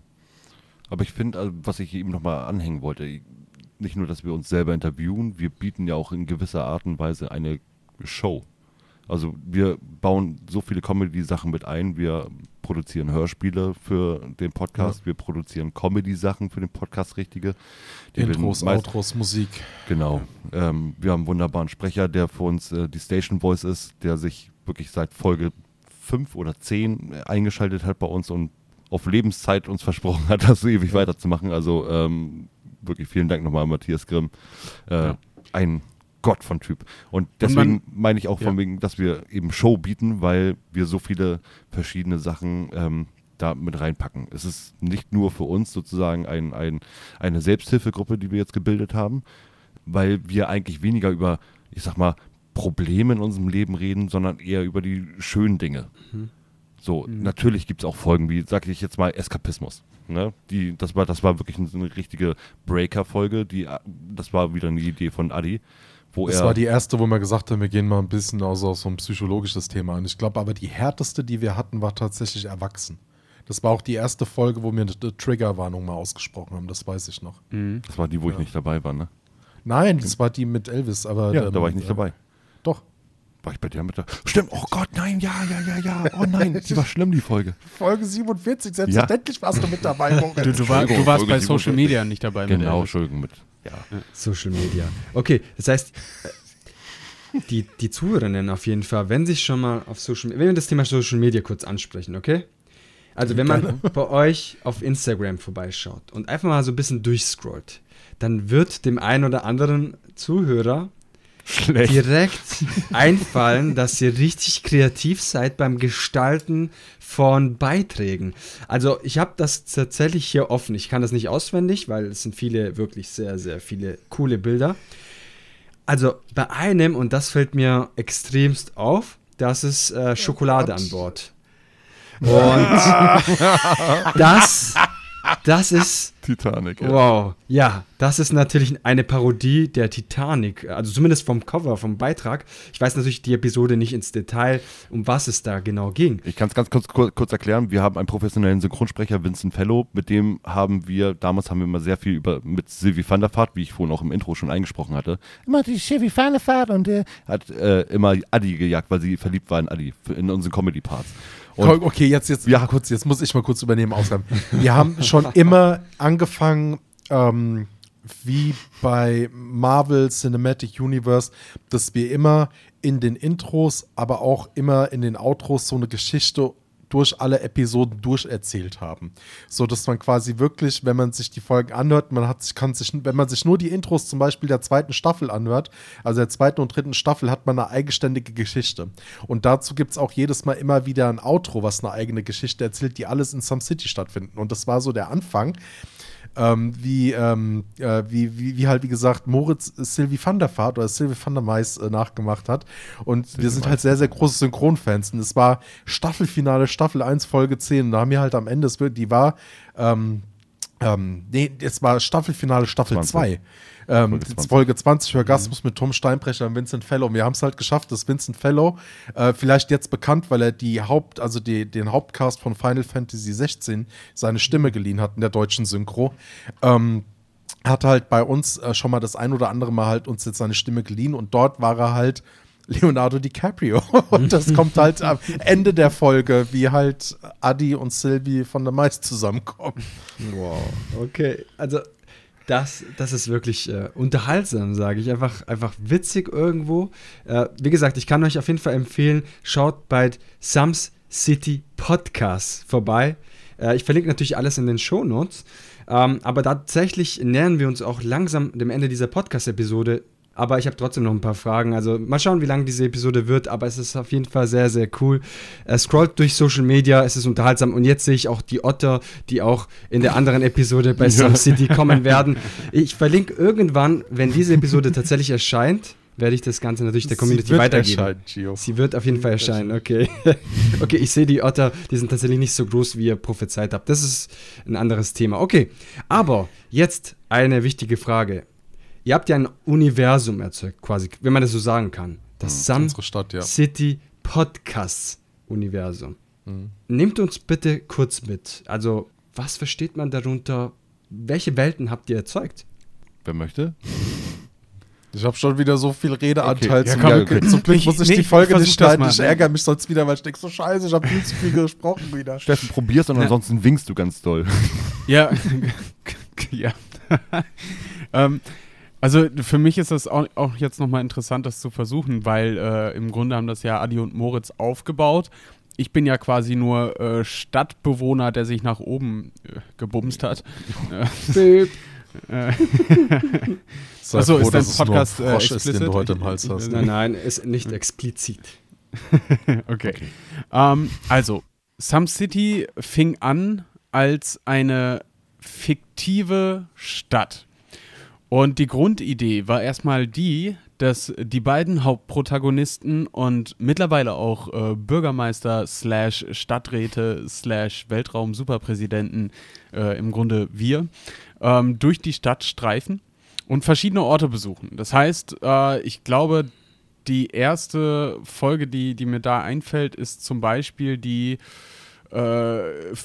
Aber ich finde, also, was ich eben nochmal anhängen wollte, nicht nur, dass wir uns selber interviewen, wir bieten ja auch in gewisser Art und Weise eine Show. Also wir bauen so viele Comedy-Sachen mit ein, wir produzieren Hörspiele für den Podcast, wir produzieren Comedy-Sachen für den Podcast, richtige. Die Intros, Outros, Musik. Genau. Ähm, wir haben einen wunderbaren Sprecher, der für uns äh, die Station Voice ist, der sich wirklich seit Folge 5 oder 10 eingeschaltet hat bei uns und auf Lebenszeit uns versprochen hat, <laughs> das ewig weiterzumachen. Also ähm, wirklich vielen Dank nochmal, Matthias Grimm. Äh, Ja. Ein Gott von Typ. Und deswegen man- meine ich auch von ja. wegen, dass wir eben Show bieten, weil wir so viele verschiedene Sachen ähm, da mit reinpacken. Es ist nicht nur für uns sozusagen ein, ein, eine Selbsthilfegruppe, die wir jetzt gebildet haben, weil wir eigentlich weniger über, ich sag mal, Probleme in unserem Leben reden, sondern eher über die schönen Dinge. So, natürlich gibt es auch Folgen wie, sag ich jetzt mal, Eskapismus. Ne? Die, das, war, das war wirklich eine richtige Breaker-Folge. Die, das war wieder eine Idee von Adi. Wo Das er, war die erste, wo wir gesagt haben, wir gehen mal ein bisschen aus, aus so ein psychologisches Thema an. Ich glaube aber, die härteste, die wir hatten, war tatsächlich erwachsen. Das war auch die erste Folge, wo wir eine Triggerwarnung mal ausgesprochen haben, das weiß ich noch. das war die, wo ich nicht dabei war, ne? Nein, das war die mit Elvis, aber. Ja, ähm, da war ich nicht äh, dabei. Doch. War ich bei dir mit da? Stimmt, oh Gott, nein, ja, ja, ja, ja. Oh nein, die war schlimm, die Folge. Folge 47, selbstverständlich warst du mit dabei, <laughs> Du, Moritz. du, war, du warst Folge bei Social 47. Media nicht dabei. mit Genau. Entschuldigung, mit. Ja. Social Media. Okay, das heißt, die, die Zuhörerinnen auf jeden Fall, wenn sich schon mal auf Social Media, wenn wir das Thema Social Media kurz ansprechen, okay? Also wenn man bei euch auf Instagram vorbeischaut und einfach mal so ein bisschen durchscrollt, dann wird dem einen oder anderen Zuhörer Schlecht. direkt einfallen, dass ihr richtig kreativ seid beim Gestalten von Beiträgen. Also ich habe das tatsächlich hier offen. Ich kann das nicht auswendig, weil es sind viele, wirklich sehr, sehr viele coole Bilder. Also bei einem, und das fällt mir extremst auf, das ist äh, Schokolade an Bord. Und <laughs> das, das ist Titanic. Ja. Wow, ja, das ist natürlich eine Parodie der Titanic, also zumindest vom Cover, vom Beitrag. Ich weiß natürlich die Episode nicht ins Detail, um was es da genau ging. Ich kann es ganz kurz, kurz, erklären. Wir haben einen professionellen Synchronsprecher, Vincent Fellow. Mit dem haben wir, damals haben wir immer sehr viel über, mit Sylvie van der Vaart, wie ich vorhin auch im Intro schon eingesprochen hatte, immer die Sylvie van der Vaart und der hat äh, immer Adi gejagt, weil sie verliebt war in Adi, in unseren Comedy-Parts. Und Okay, jetzt, jetzt, ja, kurz, jetzt muss ich mal kurz übernehmen, ausschreiben. <laughs> Wir haben schon immer angefangen, ähm, wie bei Marvel Cinematic Universe, dass wir immer in den Intros, aber auch immer in den Outros so eine Geschichte durch alle Episoden durcherzählt haben. So dass man quasi wirklich, wenn man sich die Folgen anhört, man hat sich, kann sich, wenn man sich nur die Intros zum Beispiel der zweiten Staffel anhört, also der zweiten und dritten Staffel, hat man eine eigenständige Geschichte. Und dazu gibt es auch jedes Mal immer wieder ein Outro, was eine eigene Geschichte erzählt, die alles in Some City stattfinden. Und das war so der Anfang ähm, wie, ähm, äh, wie, wie, wie halt, wie gesagt, Moritz Sylvie van der Vaart oder Sylvie van der Mais äh, nachgemacht hat. Und wir sind halt sehr, sehr große Synchronfans. Und es war Staffelfinale, Staffel 1, Folge 10. Und da haben wir halt am Ende, es wird- die war, ähm, ähm, nee, es war Staffelfinale, Staffel 20. 2. Ähm, Folge Folge 20. 20, Folge 20 Orgasmus mit Tom Steinbrecher und Vincent Fellow. Und wir haben es halt geschafft, dass Vincent Fellow, äh, vielleicht jetzt bekannt, weil er die Haupt, also die, den Hauptcast von Final Fantasy 16 seine Stimme geliehen hat in der deutschen Synchro, ähm, hat halt bei uns äh, schon mal das ein oder andere Mal halt uns jetzt seine Stimme geliehen und dort war er halt Leonardo DiCaprio. <laughs> Und das <laughs> kommt halt am Ende der Folge, wie halt Adi und Sylvie von der Mais zusammenkommen. Wow, okay. Also das, das ist wirklich äh, unterhaltsam, sage ich. Einfach, einfach witzig irgendwo. Äh, wie gesagt, ich kann euch auf jeden Fall empfehlen, schaut bei Sams City Podcast vorbei. Äh, ich verlinke natürlich alles in den Shownotes. Ähm, aber tatsächlich nähern wir uns auch langsam dem Ende dieser Podcast-Episode. Aber ich habe trotzdem noch ein paar Fragen. Also mal schauen, wie lange diese Episode wird. Aber es ist auf jeden Fall sehr, sehr cool. Er scrollt durch Social Media, es ist unterhaltsam. Und jetzt sehe ich auch die Otter, die auch in der anderen Episode bei <laughs> Some City kommen werden. Ich verlinke irgendwann, wenn diese Episode tatsächlich erscheint, werde ich das Ganze natürlich der Community Sie wird weitergeben. erscheinen, Gio. Sie wird auf jeden Fall erscheinen, okay. <laughs> okay, ich sehe die Otter, die sind tatsächlich nicht so groß, wie ihr prophezeit habt. Das ist ein anderes Thema. Okay, aber jetzt eine wichtige Frage. Ihr habt ja ein Universum erzeugt, quasi, wenn man das so sagen kann. Das Sun Unsere Stadt, ja. City Podcast Universum. Mhm. Nehmt uns bitte kurz mit. Also, was versteht man darunter? Welche Welten habt ihr erzeugt? Wer möchte? <laughs> Ich habe schon wieder so viel Redeanteil. Okay. Zum, Ja, komm, okay. zum Glück Ich- muss ich nee, die ich Folge versuch nicht schneiden. Ich ärgere mich sonst wieder, weil ich denke so scheiße, ich habe viel zu viel gesprochen wieder. <laughs> Steffen, probier's und Ja. ansonsten winkst du ganz doll. Ja, <laughs> ja. ähm, also für mich ist das auch, auch jetzt nochmal interessant, das zu versuchen, weil äh, im Grunde haben das ja Adi und Moritz aufgebaut. Ich bin ja quasi nur äh, Stadtbewohner, der sich nach oben äh, gebumst hat. <laughs> Sei Achso, froh, ist dein dass es nur ein Podcast, äh, Frosch ist, den du heute im Hals hast. Nein, nein, ist nicht explizit. <laughs> okay. Ähm, also, Some City fing an als eine fiktive Stadt. Und die Grundidee war erstmal die, dass die beiden Hauptprotagonisten und mittlerweile auch äh, Bürgermeister slash Stadträte slash Weltraum-Superpräsidenten, äh, im Grunde wir, ähm, durch die Stadt streifen und verschiedene Orte besuchen. Das heißt, äh, ich glaube, die erste Folge, die, die mir da einfällt, ist zum Beispiel die äh,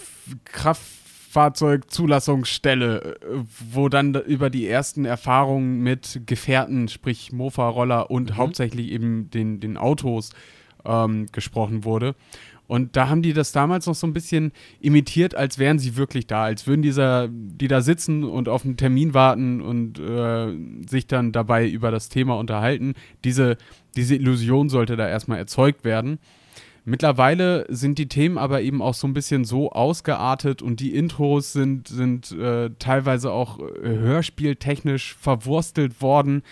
F- Kraftfahrzeugzulassungsstelle, äh, wo dann da über die ersten Erfahrungen mit Gefährten, sprich Mofa, Roller und hauptsächlich eben den, den Autos ähm, gesprochen wurde. Und da haben die das damals noch so ein bisschen imitiert, als wären sie wirklich da, als würden dieser, die da sitzen und auf einen Termin warten und äh, sich dann dabei über das Thema unterhalten. Diese, diese Illusion sollte da erstmal erzeugt werden. Mittlerweile sind die Themen aber eben auch so ein bisschen so ausgeartet und die Intros sind, sind äh, teilweise auch äh, hörspieltechnisch verwurstelt worden,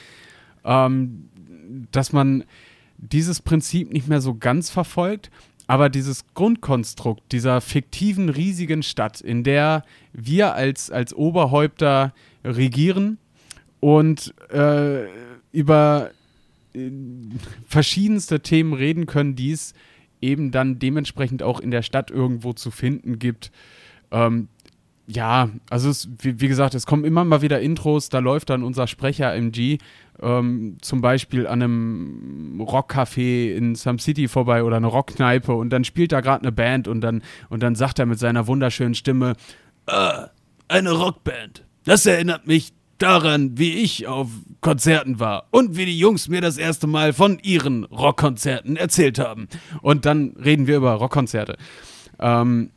ähm, dass man dieses Prinzip nicht mehr so ganz verfolgt, aber dieses Grundkonstrukt dieser fiktiven riesigen Stadt, in der wir als, als Oberhäupter regieren und äh, über äh, verschiedenste Themen reden können, die es eben dann dementsprechend auch in der Stadt irgendwo zu finden gibt. Ähm, ja, also es, wie, wie gesagt, es kommen immer mal wieder Intros, da läuft dann unser Sprecher MG ähm, zum Beispiel an einem Rockcafé in Some City vorbei oder eine Rockkneipe und dann spielt da gerade eine Band und dann, und dann sagt er mit seiner wunderschönen Stimme, "Ah, eine Rockband. Das erinnert mich daran, wie ich auf Konzerten war und wie die Jungs mir das erste Mal von ihren Rockkonzerten erzählt haben. Und dann reden wir über Rockkonzerte. Ähm,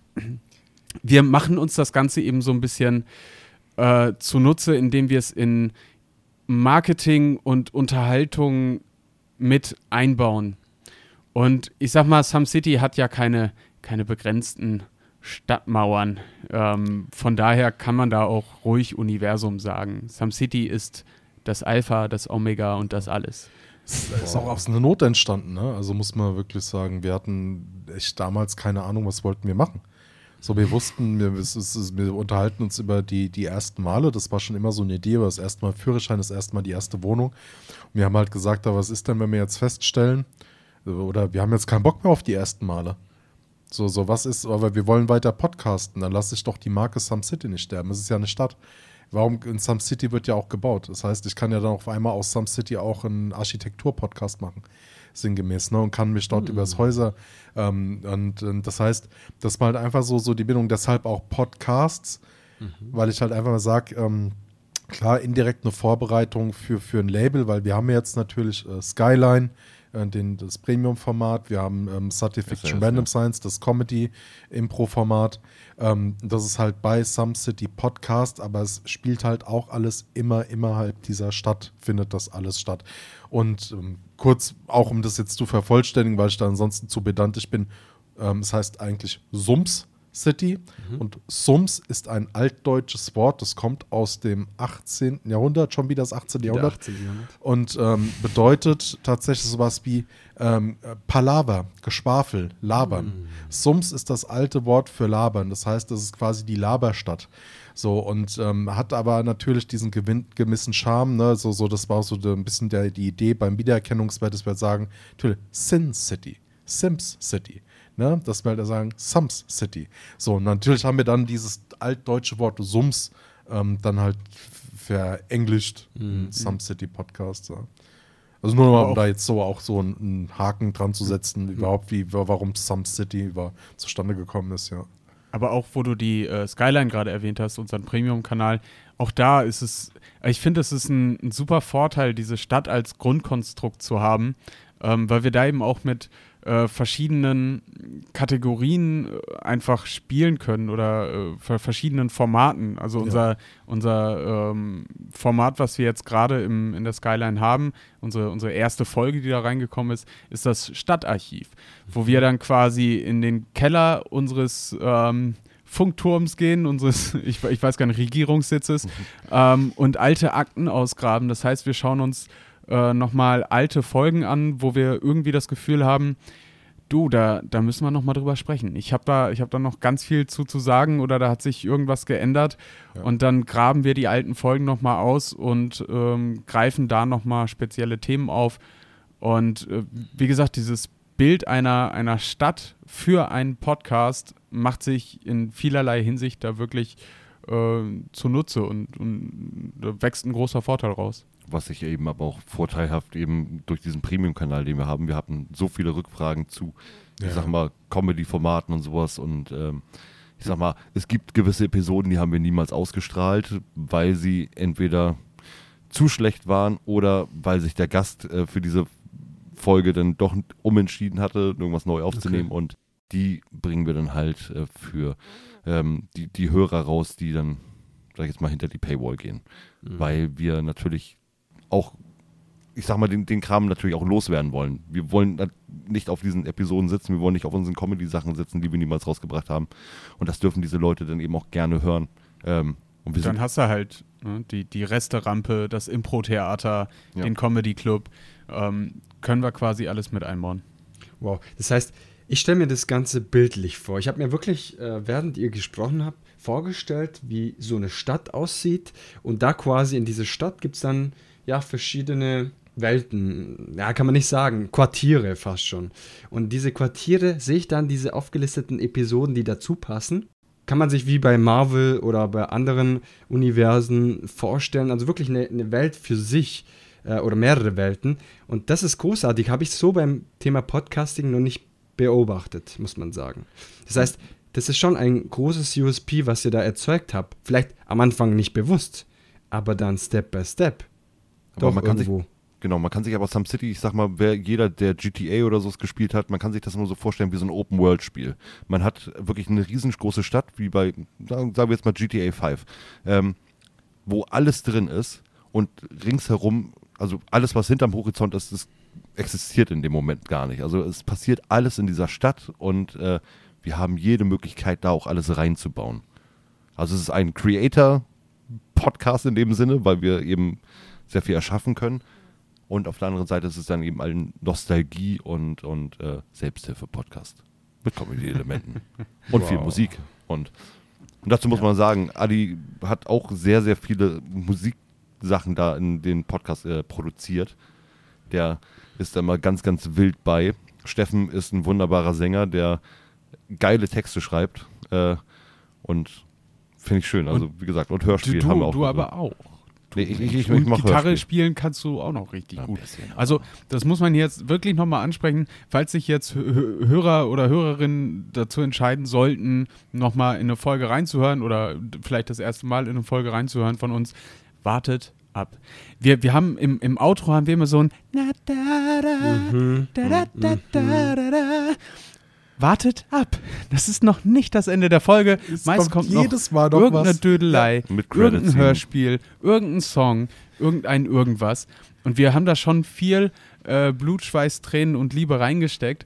wir machen uns das Ganze eben so ein bisschen äh, zunutze, indem wir es in Marketing und Unterhaltung mit einbauen. Und ich sag mal, Some City hat ja keine, keine begrenzten Stadtmauern. Ähm, von daher kann man da auch ruhig Universum sagen. Some City ist das Alpha, das Omega und das alles. Es ist auch aus einer Not entstanden, ne? Also muss man wirklich sagen, wir hatten echt damals keine Ahnung, was wollten wir machen. So, wir wussten, wir, wir unterhalten uns über die, die ersten Male. Das war schon immer so eine Idee, aber das erste Mal Führerschein, das erste Mal die erste Wohnung. Und wir haben halt gesagt, was ist denn, wenn wir jetzt feststellen, oder wir haben jetzt keinen Bock mehr auf die ersten Male. So, so, was ist, aber wir wollen weiter podcasten, dann lasse ich doch die Marke Some City nicht sterben. Es ist ja eine Stadt. Warum in Some City wird ja auch gebaut? Das heißt, ich kann ja dann auf einmal aus Some City auch einen Architektur-Podcast machen, sinngemäß, ne? Und kann mich dort übers Häuser ähm, und, und das heißt, das war halt einfach so, so die Bindung, deshalb auch Podcasts, weil ich halt einfach mal sage, ähm, klar, indirekt eine Vorbereitung für, für ein Label, weil wir haben ja jetzt natürlich äh, Skyline, äh, den, das Premium-Format, wir haben ähm, Science-Fiction SAS, Random ja. Science, das Comedy-Impro-Format. Ähm, das ist halt bei Some City Podcast, aber es spielt halt auch alles immer innerhalb dieser Stadt, findet das alles statt. Und ähm, kurz, auch um das jetzt zu vervollständigen, weil ich da ansonsten zu pedantisch bin, ähm, es heißt eigentlich Sums City und Sums ist ein altdeutsches Wort, das kommt aus dem 18. Jahrhundert, schon wieder das 18. Jahrhundert. 18. Jahrhundert. Und ähm, bedeutet tatsächlich sowas wie ähm, äh, Palaver, Geschwafel, Labern. Sums ist das alte Wort für Labern. Das heißt, das ist quasi die Laberstadt. So, und ähm, hat aber natürlich diesen gewinn, gemissen Charme, ne? So, so, das war so ein bisschen der, die Idee beim Wiedererkennungswert, dass wir sagen, natürlich, Sin City, Sims City. Ne? Dass wir halt sagen, Sums City. So, und natürlich haben wir dann dieses altdeutsche Wort Sums ähm, dann halt verenglischt, Mhm. Some City Podcast. Ja. Also nur mal, um da jetzt so auch so einen, Haken dran zu setzen, überhaupt wie, warum Some City über, zustande gekommen ist, ja. Aber auch, wo du die äh, Skyline gerade erwähnt hast, unseren Premium-Kanal, auch da ist es, ich finde, es ist ein, ein, super Vorteil, diese Stadt als Grundkonstrukt zu haben, ähm, weil wir da eben auch mit äh, verschiedenen Kategorien äh, einfach spielen können oder äh, verschiedenen Formaten. Also unser, ja. unser ähm, Format, was wir jetzt gerade in der Skyline haben, unsere, unsere erste Folge, die da reingekommen ist, ist das Stadtarchiv, wo wir dann quasi in den Keller unseres ähm, Funkturms gehen, unseres, <laughs> ich, ich, weiß gar nicht, Regierungssitzes mhm. ähm, und alte Akten ausgraben. Das heißt, wir schauen uns äh, nochmal alte Folgen an, wo wir irgendwie das Gefühl haben, du, da, da müssen wir nochmal drüber sprechen. Ich habe da, hab da noch ganz viel zu, zu sagen oder da hat sich irgendwas geändert ja. und dann graben wir die alten Folgen nochmal aus und ähm, greifen da nochmal spezielle Themen auf. Und äh, wie gesagt, dieses Bild einer, einer Stadt für einen Podcast macht sich in vielerlei Hinsicht da wirklich äh, zunutze und, und da wächst ein großer Vorteil raus was sich eben aber auch vorteilhaft eben durch diesen Premium-Kanal, den wir haben, wir hatten so viele Rückfragen zu, ja. ich sag mal, Comedy-Formaten und sowas und ähm, ich sag mal, es gibt gewisse Episoden, die haben wir niemals ausgestrahlt, weil sie entweder zu schlecht waren oder weil sich der Gast äh, für diese Folge dann doch umentschieden hatte, irgendwas neu aufzunehmen okay. und die bringen wir dann halt äh, für ähm, die, die Hörer raus, die dann, sag ich jetzt mal, hinter die Paywall gehen. Mhm. Weil wir natürlich auch, ich sag mal, den, den Kram natürlich auch loswerden wollen. Wir wollen nicht auf diesen Episoden sitzen, wir wollen nicht auf unseren Comedy-Sachen sitzen, die wir niemals rausgebracht haben. Und das dürfen diese Leute dann eben auch gerne hören. Ähm, und dann hast du halt ne, die, die Resterampe, das Impro-Theater, ja. den Comedy-Club. Ähm, können wir quasi alles mit einbauen. Wow, das heißt, ich stelle mir das Ganze bildlich vor. Ich habe mir wirklich, äh, während ihr gesprochen habt, vorgestellt, wie so eine Stadt aussieht. Und da quasi in diese Stadt gibt es dann ja, verschiedene Welten, ja, kann man nicht sagen, Quartiere fast schon. Und diese Quartiere sehe ich dann, diese aufgelisteten Episoden, die dazu passen. Kann man sich wie bei Marvel oder bei anderen Universen vorstellen, also wirklich eine, eine Welt für sich äh, oder mehrere Welten. Und das ist großartig, habe ich so beim Thema Podcasting noch nicht beobachtet, muss man sagen. Das heißt, das ist schon ein großes USP, was ihr da erzeugt habt. Vielleicht am Anfang nicht bewusst, aber dann Step by Step aber Doch, man kann irgendwo. sich Genau, man kann sich aber Some City, ich sag mal, wer jeder, der GTA oder so gespielt hat, man kann sich das nur so vorstellen wie so ein Open-World-Spiel. Man hat wirklich eine riesengroße Stadt, wie bei, sagen wir jetzt mal GTA 5, ähm, wo alles drin ist und ringsherum, also alles, was hinterm Horizont ist, das existiert in dem Moment gar nicht. Also es passiert alles in dieser Stadt und äh, wir haben jede Möglichkeit, da auch alles reinzubauen. Also es ist ein Creator-Podcast in dem Sinne, weil wir eben sehr viel erschaffen können. Und auf der anderen Seite ist es dann eben ein Nostalgie- und, und äh, Selbsthilfe-Podcast mit Comedy-Elementen <laughs> und wow. viel Musik. Und, und dazu muss ja. man sagen, Adi hat auch sehr, sehr viele Musiksachen da in den Podcast äh, produziert. Der ist da mal ganz, ganz wild bei. Steffen ist ein wunderbarer Sänger, der geile Texte schreibt. Äh, und finde ich schön. Also, wie gesagt, und Hörspiel du, haben wir auch. Du aber auch. Nee, ich, ich, ich, und Gitarre Hörspiel. spielen kannst du auch noch richtig ja, gut. Also das muss man jetzt wirklich nochmal ansprechen, falls sich jetzt Hörer oder Hörerinnen dazu entscheiden sollten, nochmal in eine Folge reinzuhören oder vielleicht das erste Mal in eine Folge reinzuhören von uns, wartet ab. Wir, wir haben im, im Outro haben wir immer so ein mhm, wartet ab. Das ist noch nicht das Ende der Folge. Es Meist kommt, kommt jedes Mal noch irgendeine was. Dödelei, ja. irgendein Hörspiel, irgendein Song, irgendein irgendwas. Und wir haben da schon viel äh, Blut, Schweiß, Tränen und Liebe reingesteckt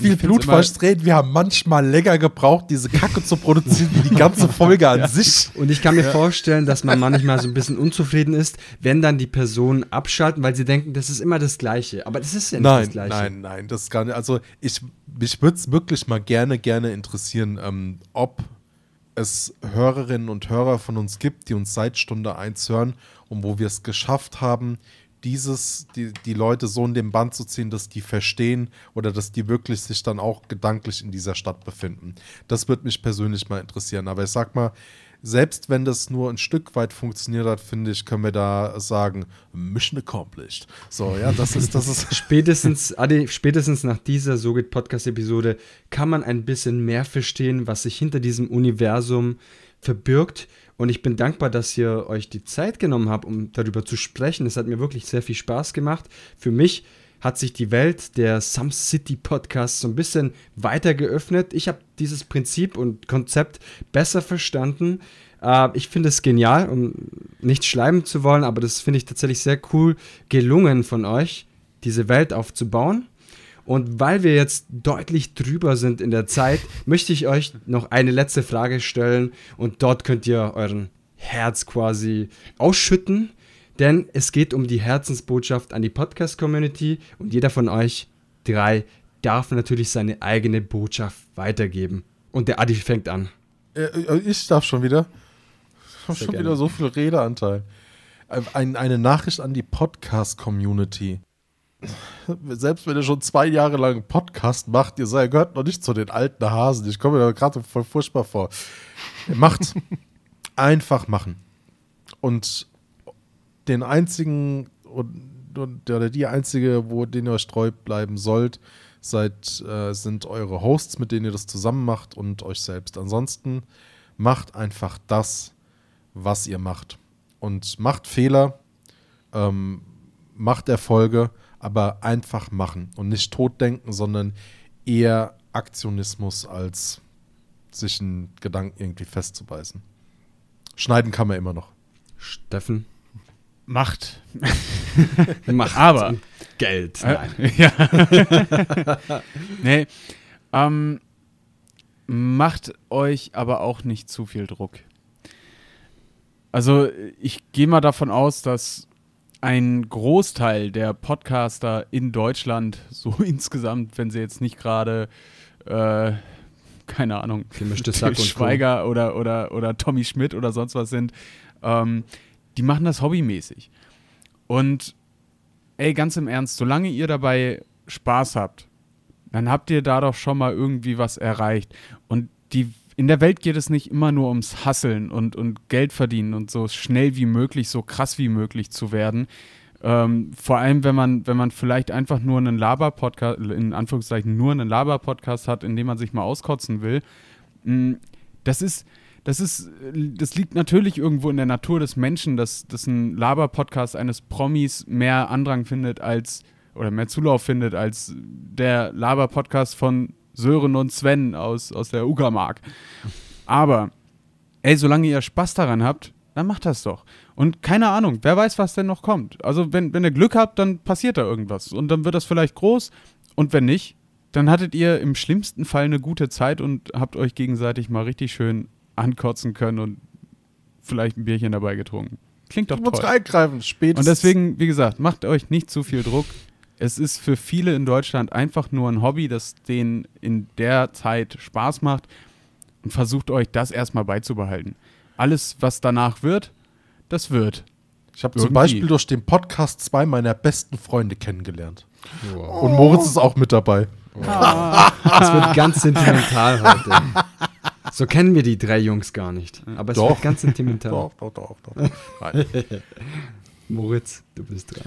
viel Blut verstreut. Wir haben manchmal länger gebraucht, diese Kacke zu produzieren, wie die ganze Folge an <laughs> ja. sich. Und ich kann mir ja. vorstellen, dass man manchmal so ein bisschen unzufrieden ist, wenn dann die Personen abschalten, weil sie denken, das ist immer das Gleiche. Aber das ist ja nicht nein, das Gleiche. Nein, nein, das ist gar nicht. Also ich, mich würde es wirklich mal gerne, gerne interessieren, ähm, ob es Hörerinnen und Hörer von uns gibt, die uns seit Stunde 1 hören und wo wir es geschafft haben, dieses, die, die Leute so in den Band zu ziehen, dass die verstehen oder dass die wirklich sich dann auch gedanklich in dieser Stadt befinden. Das würde mich persönlich mal interessieren. Aber ich sag mal, selbst wenn das nur ein Stück weit funktioniert hat, finde ich, können wir da sagen, Mission accomplished. So, ja, das ist, das ist. <laughs> spätestens, Adi, spätestens nach dieser So geht Podcast-Episode kann man ein bisschen mehr verstehen, was sich hinter diesem Universum verbirgt. Und ich bin dankbar, dass ihr euch die Zeit genommen habt, um darüber zu sprechen. Es hat mir wirklich sehr viel Spaß gemacht. Für mich hat sich die Welt der Some City Podcasts so ein bisschen weiter geöffnet. Ich habe dieses Prinzip und Konzept besser verstanden. Äh, ich finde es genial, um nicht schleimen zu wollen, aber das finde ich tatsächlich sehr cool gelungen von euch, diese Welt aufzubauen. Und weil wir jetzt deutlich drüber sind in der Zeit, möchte ich euch noch eine letzte Frage stellen und dort könnt ihr euren Herz quasi ausschütten denn es geht um die Herzensbotschaft an die Podcast-Community und jeder von euch drei darf natürlich seine eigene Botschaft weitergeben. Und der Adi fängt an. Äh, äh, ich darf schon wieder. Ich habe schon gerne. wieder so viel Redeanteil. Ein, eine Nachricht an die Podcast-Community. Selbst wenn ihr schon zwei Jahre lang einen Podcast macht, ihr seid, gehört noch nicht zu den alten Hasen. Ich komme mir da gerade voll furchtbar vor. Macht <laughs> einfach machen. Und den einzigen oder die einzige, wo den ihr euch treu bleiben sollt, seid, äh, sind eure Hosts, mit denen ihr das zusammen macht und euch selbst. Ansonsten macht einfach das, was ihr macht. Und macht Fehler, ähm, macht Erfolge, aber einfach machen und nicht totdenken, sondern eher Aktionismus als sich einen Gedanken irgendwie festzubeißen. Schneiden kann man immer noch. Steffen? Macht. <laughs> Macht. Aber. Geld. Nein. Äh, <laughs> ja. <laughs> nee. Ähm, macht euch aber auch nicht zu viel Druck. Also, ich gehe mal davon aus, dass ein Großteil der Podcaster in Deutschland, so <laughs> insgesamt, wenn sie jetzt nicht gerade, äh, keine Ahnung, Till Schweiger oder, oder, oder Tommy Schmidt oder sonst was sind, ähm, die machen das hobbymäßig. Und ey, ganz im Ernst, solange ihr dabei Spaß habt, dann habt ihr da doch schon mal irgendwie was erreicht. Und die, in der Welt geht es nicht immer nur ums Hasseln und, und Geld verdienen und so schnell wie möglich, so krass wie möglich zu werden. Ähm, vor allem, wenn man, wenn man vielleicht einfach nur einen Laber-Podcast, in Anführungszeichen nur einen Laber-Podcast hat, in dem man sich mal auskotzen will. Mm, das ist, das ist, das liegt natürlich irgendwo in der Natur des Menschen, dass, dass ein Laber-Podcast eines Promis mehr Andrang findet als, oder mehr Zulauf findet als der Laber-Podcast von Sören und Sven aus, aus der Ugermark. Aber, ey, solange ihr Spaß daran habt, dann macht das doch. Und keine Ahnung, wer weiß, was denn noch kommt. Also, wenn, wenn ihr Glück habt, dann passiert da irgendwas. Und dann wird das vielleicht groß. Und wenn nicht, dann hattet ihr im schlimmsten Fall eine gute Zeit und habt euch gegenseitig mal richtig schön ankotzen können und vielleicht ein Bierchen dabei getrunken. Klingt doch du toll. eingreifen, spätestens. Und deswegen, wie gesagt, macht euch nicht zu viel Druck. Es ist für viele in Deutschland einfach nur ein Hobby, das denen in der Zeit Spaß macht und versucht euch das erstmal beizubehalten. Alles, was danach wird, das wird. Ich habe zum Beispiel durch den Podcast zwei meiner besten Freunde kennengelernt. Wow. Und Moritz ist auch mit dabei. Wow. Das wird ganz sentimental heute. So kennen wir die drei Jungs gar nicht. Aber es doch. wird ganz sentimental. Doch, doch, doch, doch. <laughs> Moritz, du bist dran.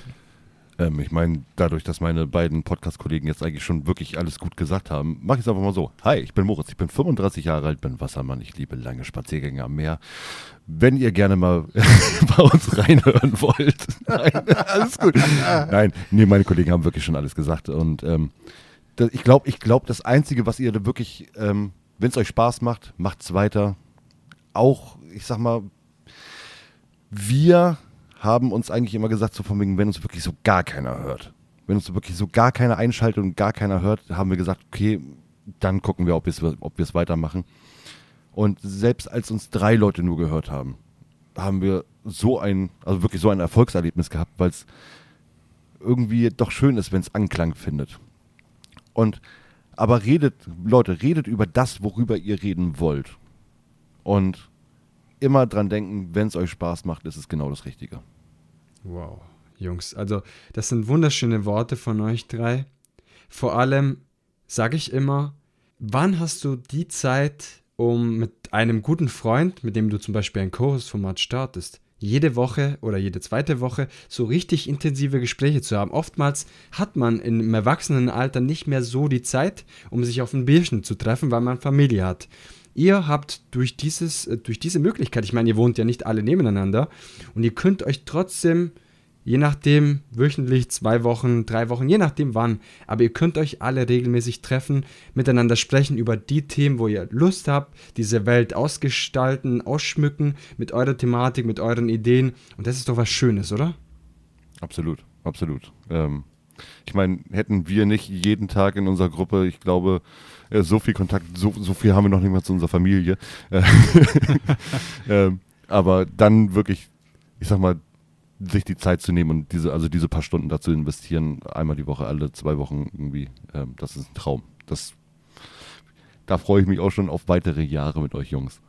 Ähm, ich meine, dadurch, dass meine beiden Podcast-Kollegen jetzt eigentlich schon wirklich alles gut gesagt haben, mache ich es einfach mal so. Hi, ich bin Moritz, ich bin 35 Jahre alt, bin Wassermann, ich liebe lange Spaziergänge am Meer. Wenn ihr gerne mal <laughs> bei uns reinhören wollt. <laughs> Nein, alles gut. Nein, nee, meine Kollegen haben wirklich schon alles gesagt. Und ähm, das, ich glaube, ich glaub, das Einzige, was ihr da wirklich ähm, wenn es euch Spaß macht, macht es weiter. Auch, ich sag mal, wir haben uns eigentlich immer gesagt, so von wegen, wenn uns wirklich so gar keiner hört, wenn uns wirklich so gar keiner einschaltet und gar keiner hört, haben wir gesagt, okay, dann gucken wir, ob wir es weitermachen. Und selbst als uns drei Leute nur gehört haben, haben wir so ein, also wirklich so ein Erfolgserlebnis gehabt, weil es irgendwie doch schön ist, wenn es Anklang findet. Und aber redet, Leute, redet über das, worüber ihr reden wollt. Und immer dran denken, wenn es euch Spaß macht, ist es genau das Richtige. Wow, Jungs, also das sind wunderschöne Worte von euch drei. Vor allem sage ich immer, wann hast du die Zeit um mit einem guten Freund, mit dem du zum Beispiel ein Co-Host-Format startest, jede Woche oder jede zweite Woche so richtig intensive Gespräche zu haben. Oftmals hat man im Erwachsenenalter nicht mehr so die Zeit, um sich auf ein Bierchen zu treffen, weil man Familie hat. Ihr habt durch, dieses, äh, durch diese Möglichkeit, ich meine, ihr wohnt ja nicht alle nebeneinander und ihr könnt euch trotzdem Je nachdem, wöchentlich, zwei Wochen, drei Wochen, je nachdem wann. Aber ihr könnt euch alle regelmäßig treffen, miteinander sprechen über die Themen, wo ihr Lust habt, diese Welt ausgestalten, ausschmücken mit eurer Thematik, mit euren Ideen. Und das ist doch was Schönes, oder? Absolut, absolut. Ähm, ich meine, hätten wir nicht jeden Tag in unserer Gruppe, ich glaube, äh, so viel Kontakt, so, so viel haben wir noch nicht mal zu unserer Familie. <laughs> ähm, aber dann wirklich, ich sag mal, sich die Zeit zu nehmen und diese, also diese paar Stunden dazu investieren, einmal die Woche, alle zwei Wochen irgendwie, ähm, das ist ein Traum. Das, da freue ich mich auch schon auf weitere Jahre mit euch Jungs.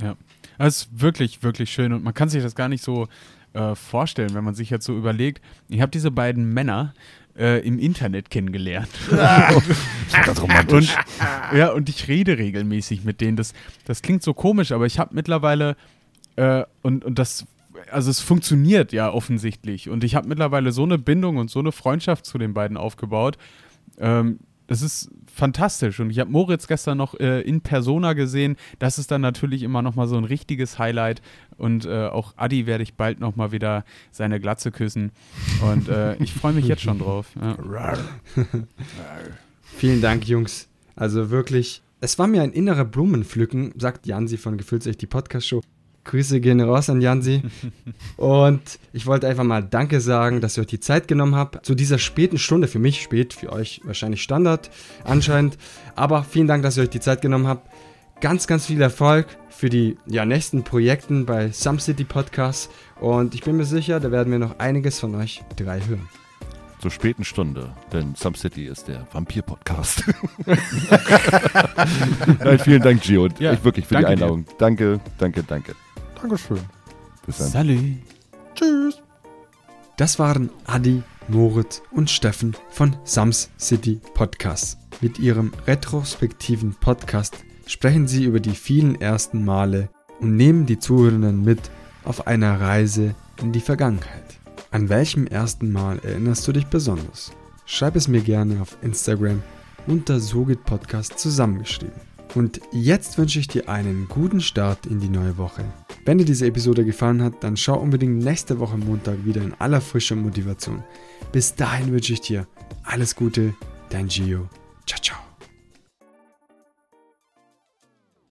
Ja, es ist wirklich, wirklich schön und man kann sich das gar nicht so äh, vorstellen, wenn man sich jetzt so überlegt, ich habe diese beiden Männer äh, im Internet kennengelernt. <laughs> Ganz romantisch. Und, ja, und ich rede regelmäßig mit denen. Das, das klingt so komisch, aber ich habe mittlerweile, äh, und, und das also es funktioniert ja offensichtlich. Und ich habe mittlerweile so eine Bindung und so eine Freundschaft zu den beiden aufgebaut. Ähm, das ist fantastisch. Und ich habe Moritz gestern noch äh, in Persona gesehen. Das ist dann natürlich immer noch mal so ein richtiges Highlight. Und äh, auch Adi werde ich bald noch mal wieder seine Glatze küssen. Und äh, ich freue mich jetzt schon drauf. Ja. <laughs> Vielen Dank, Jungs. Also wirklich, es war mir ein innerer Blumenpflücken, sagt Jansi von Gefühlsecht, die Podcast-Show. Grüße gehen raus an Jansi. <laughs> Und ich wollte einfach mal Danke sagen, dass ihr euch die Zeit genommen habt. Zu dieser späten Stunde, für mich spät, für euch wahrscheinlich Standard anscheinend. Aber vielen Dank, dass ihr euch die Zeit genommen habt. Ganz, ganz viel Erfolg für die ja, nächsten Projekten bei Some City Podcast. Und ich bin mir sicher, da werden wir noch einiges von euch drei hören. Zur späten Stunde, denn Some City ist der Vampir-Podcast. <laughs> Nein, vielen Dank, Gio. Ja, ich wirklich für die Einladung. Dir. Danke, danke, danke. Dankeschön. Bis dann. Salut. Tschüss. Das waren Adi, Moritz und Steffen von Sams City Podcast. Mit ihrem retrospektiven Podcast sprechen sie über die vielen ersten Male und nehmen die Zuhörenden mit auf einer Reise in die Vergangenheit. An welchem ersten Mal erinnerst du dich besonders? Schreib es mir gerne auf Instagram unter Sogit Podcast zusammengeschrieben. Und jetzt wünsche ich dir einen guten Start in die neue Woche. Wenn dir diese Episode gefallen hat, dann schau unbedingt nächste Woche Montag wieder in aller frischer Motivation. Bis dahin wünsche ich dir alles Gute, dein Gio. Ciao, ciao.